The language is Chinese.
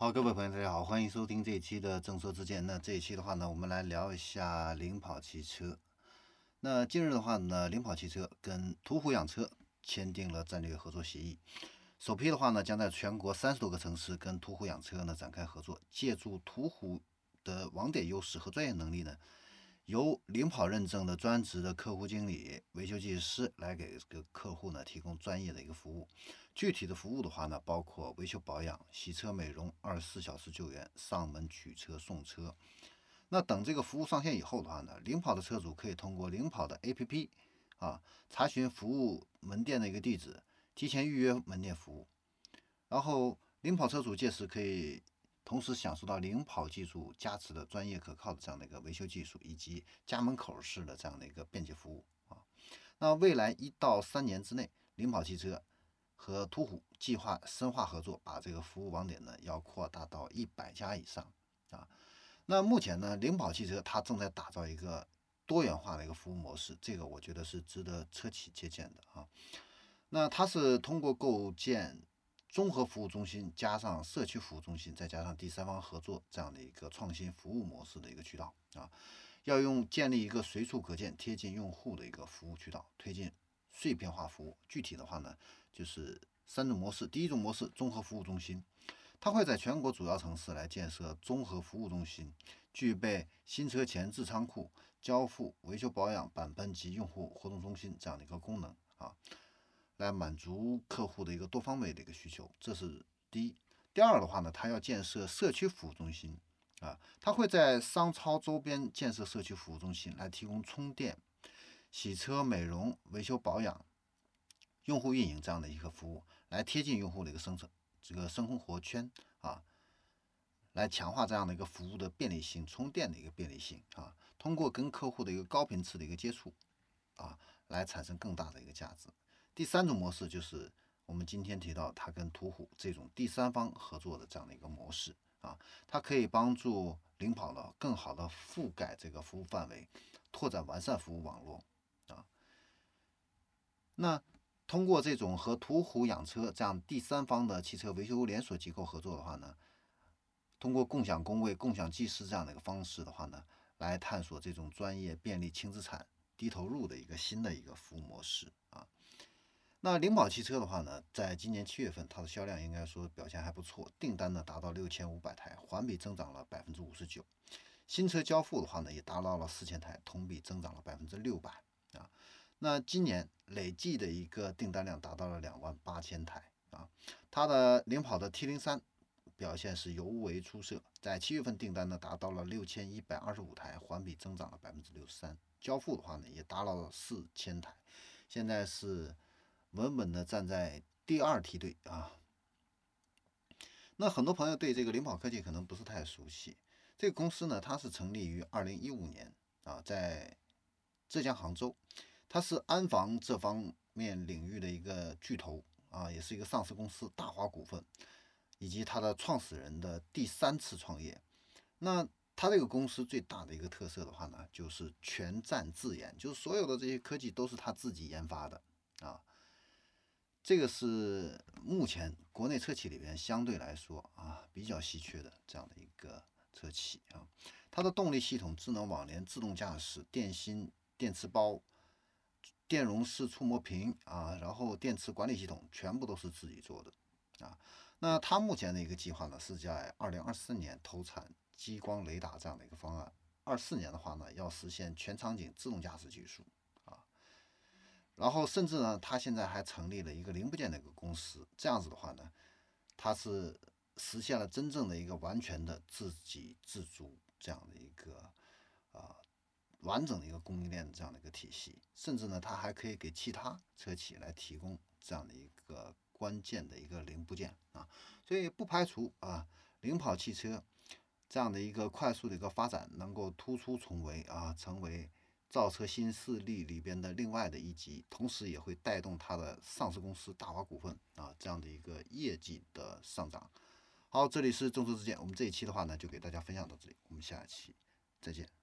好，各位朋友，大家好，欢迎收听这一期的正说之见。那这一期的话呢，我们来聊一下领跑汽车。那近日的话呢，领跑汽车跟途虎养车签订了战略合作协议。首批的话呢，将在全国三十多个城市跟途虎养车呢展开合作，借助途虎的网点优势和专业能力呢。由领跑认证的专职的客户经理、维修技师来给这个客户呢提供专业的一个服务。具体的服务的话呢，包括维修保养、洗车美容、二十四小时救援、上门取车送车。那等这个服务上线以后的话呢，领跑的车主可以通过领跑的 APP 啊查询服务门店的一个地址，提前预约门店服务。然后领跑车主届时可以。同时享受到领跑技术加持的专业可靠的这样的一个维修技术，以及家门口式的这样的一个便捷服务啊。那未来一到三年之内，领跑汽车和途虎计划深化合作，把这个服务网点呢要扩大到一百家以上啊。那目前呢，领跑汽车它正在打造一个多元化的一个服务模式，这个我觉得是值得车企借鉴的啊。那它是通过构建。综合服务中心加上社区服务中心，再加上第三方合作这样的一个创新服务模式的一个渠道啊，要用建立一个随处可见、贴近用户的一个服务渠道，推进碎片化服务。具体的话呢，就是三种模式。第一种模式，综合服务中心，它会在全国主要城市来建设综合服务中心，具备新车前置仓库、交付、维修保养、钣喷及用户活动中心这样的一个功能啊。来满足客户的一个多方位的一个需求，这是第一。第二的话呢，它要建设社区服务中心啊，它会在商超周边建设社区服务中心，来提供充电、洗车、美容、维修保养、用户运营这样的一个服务，来贴近用户的一个生存这个生活圈啊，来强化这样的一个服务的便利性、充电的一个便利性啊，通过跟客户的一个高频次的一个接触啊，来产生更大的一个价值。第三种模式就是我们今天提到它跟途虎这种第三方合作的这样的一个模式啊，它可以帮助领跑呢更好的覆盖这个服务范围，拓展完善服务网络啊。那通过这种和途虎养车这样第三方的汽车维修连锁机构合作的话呢，通过共享工位、共享技师这样的一个方式的话呢，来探索这种专业、便利、轻资产、低投入的一个新的一个服务模式啊。那领跑汽车的话呢，在今年七月份，它的销量应该说表现还不错，订单呢达到六千五百台，环比增长了百分之五十九。新车交付的话呢，也达到了四千台，同比增长了百分之六百啊。那今年累计的一个订单量达到了两万八千台啊。它的领跑的 T 零三表现是尤为出色，在七月份订单呢达到了六千一百二十五台，环比增长了百分之六十三。交付的话呢，也达到了四千台，现在是。稳稳的站在第二梯队啊。那很多朋友对这个领跑科技可能不是太熟悉。这个公司呢，它是成立于二零一五年啊，在浙江杭州，它是安防这方面领域的一个巨头啊，也是一个上市公司大华股份，以及它的创始人的第三次创业。那它这个公司最大的一个特色的话呢，就是全站自研，就是所有的这些科技都是他自己研发的啊。这个是目前国内车企里边相对来说啊比较稀缺的这样的一个车企啊，它的动力系统、智能网联、自动驾驶、电芯、电池包、电容式触摸屏啊，然后电池管理系统全部都是自己做的啊。那它目前的一个计划呢，是在二零二四年投产激光雷达这样的一个方案，二四年的话呢，要实现全场景自动驾驶技术。然后甚至呢，他现在还成立了一个零部件的一个公司，这样子的话呢，他是实现了真正的一个完全的自给自足这样的一个啊完整的一个供应链这样的一个体系，甚至呢，他还可以给其他车企来提供这样的一个关键的一个零部件啊，所以不排除啊，领跑汽车这样的一个快速的一个发展能够突出重围啊，成为。造车新势力里边的另外的一级，同时也会带动它的上市公司大华股份啊这样的一个业绩的上涨。好，这里是众说之见，我们这一期的话呢就给大家分享到这里，我们下期再见。